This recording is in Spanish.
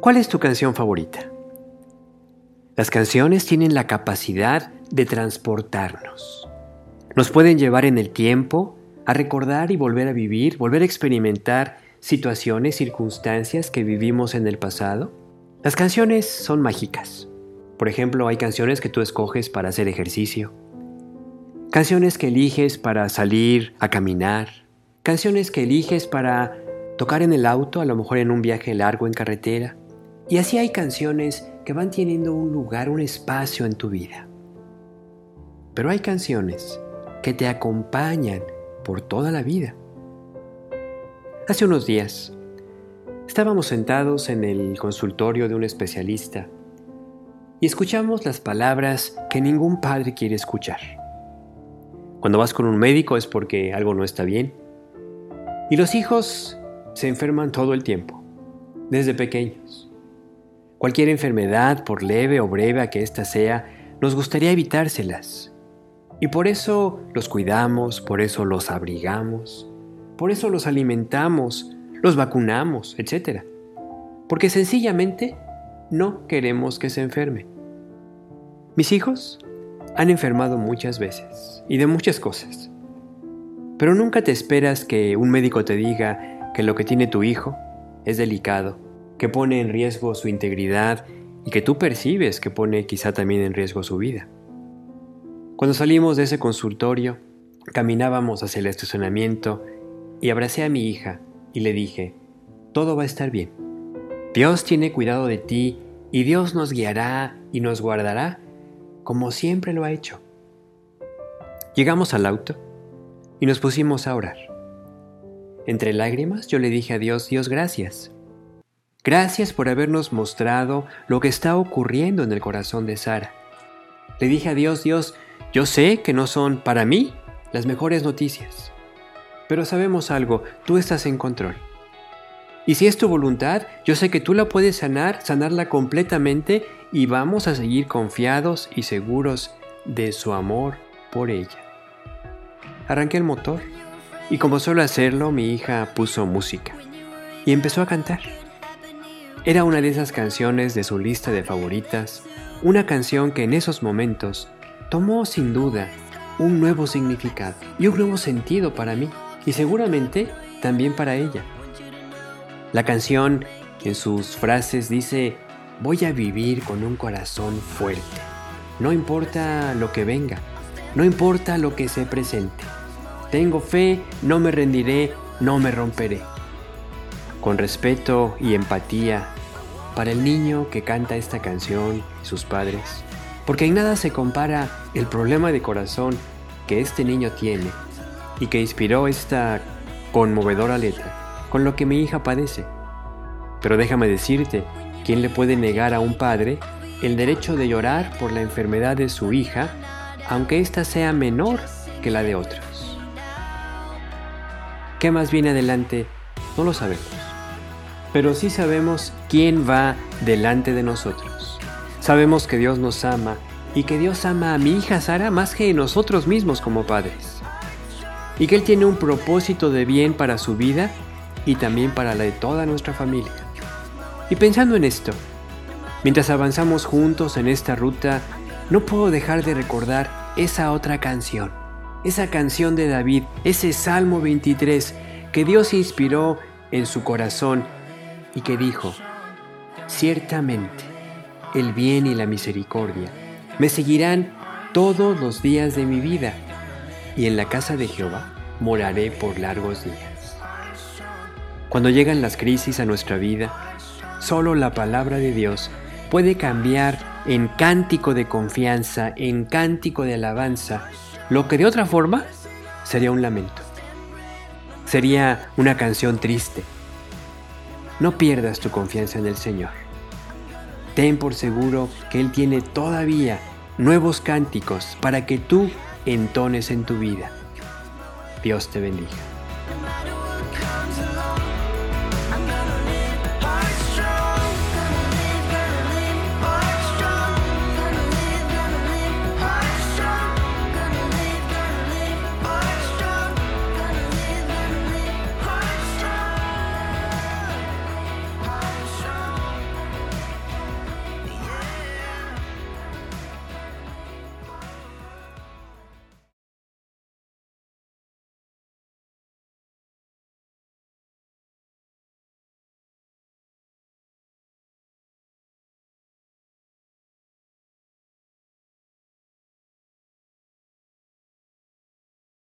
¿Cuál es tu canción favorita? Las canciones tienen la capacidad de transportarnos. Nos pueden llevar en el tiempo a recordar y volver a vivir, volver a experimentar situaciones, circunstancias que vivimos en el pasado. Las canciones son mágicas. Por ejemplo, hay canciones que tú escoges para hacer ejercicio, canciones que eliges para salir a caminar, canciones que eliges para tocar en el auto, a lo mejor en un viaje largo en carretera. Y así hay canciones que van teniendo un lugar, un espacio en tu vida. Pero hay canciones que te acompañan por toda la vida. Hace unos días estábamos sentados en el consultorio de un especialista y escuchamos las palabras que ningún padre quiere escuchar. Cuando vas con un médico es porque algo no está bien. Y los hijos se enferman todo el tiempo, desde pequeños. Cualquier enfermedad, por leve o breve que ésta sea, nos gustaría evitárselas. Y por eso los cuidamos, por eso los abrigamos, por eso los alimentamos, los vacunamos, etc. Porque sencillamente no queremos que se enferme. Mis hijos han enfermado muchas veces y de muchas cosas. Pero nunca te esperas que un médico te diga que lo que tiene tu hijo es delicado, que pone en riesgo su integridad y que tú percibes que pone quizá también en riesgo su vida. Cuando salimos de ese consultorio, caminábamos hacia el estacionamiento y abracé a mi hija y le dije, todo va a estar bien. Dios tiene cuidado de ti y Dios nos guiará y nos guardará como siempre lo ha hecho. Llegamos al auto y nos pusimos a orar. Entre lágrimas yo le dije a Dios, Dios gracias. Gracias por habernos mostrado lo que está ocurriendo en el corazón de Sara. Le dije a Dios, Dios, yo sé que no son para mí las mejores noticias, pero sabemos algo, tú estás en control. Y si es tu voluntad, yo sé que tú la puedes sanar, sanarla completamente y vamos a seguir confiados y seguros de su amor por ella. Arranqué el motor y como suelo hacerlo, mi hija puso música y empezó a cantar. Era una de esas canciones de su lista de favoritas, una canción que en esos momentos tomó sin duda un nuevo significado y un nuevo sentido para mí y seguramente también para ella. La canción en sus frases dice, voy a vivir con un corazón fuerte. No importa lo que venga, no importa lo que se presente. Tengo fe, no me rendiré, no me romperé. Con respeto y empatía para el niño que canta esta canción y sus padres, porque en nada se compara el problema de corazón que este niño tiene y que inspiró esta conmovedora letra con lo que mi hija padece. Pero déjame decirte, ¿quién le puede negar a un padre el derecho de llorar por la enfermedad de su hija, aunque ésta sea menor que la de otros? ¿Qué más viene adelante? No lo sabemos. Pero sí sabemos quién va delante de nosotros. Sabemos que Dios nos ama y que Dios ama a mi hija Sara más que nosotros mismos como padres. Y que Él tiene un propósito de bien para su vida y también para la de toda nuestra familia. Y pensando en esto, mientras avanzamos juntos en esta ruta, no puedo dejar de recordar esa otra canción, esa canción de David, ese Salmo 23 que Dios inspiró en su corazón y que dijo, ciertamente el bien y la misericordia me seguirán todos los días de mi vida y en la casa de Jehová moraré por largos días. Cuando llegan las crisis a nuestra vida, solo la palabra de Dios puede cambiar en cántico de confianza, en cántico de alabanza, lo que de otra forma sería un lamento. Sería una canción triste. No pierdas tu confianza en el Señor. Ten por seguro que Él tiene todavía nuevos cánticos para que tú entones en tu vida. Dios te bendiga.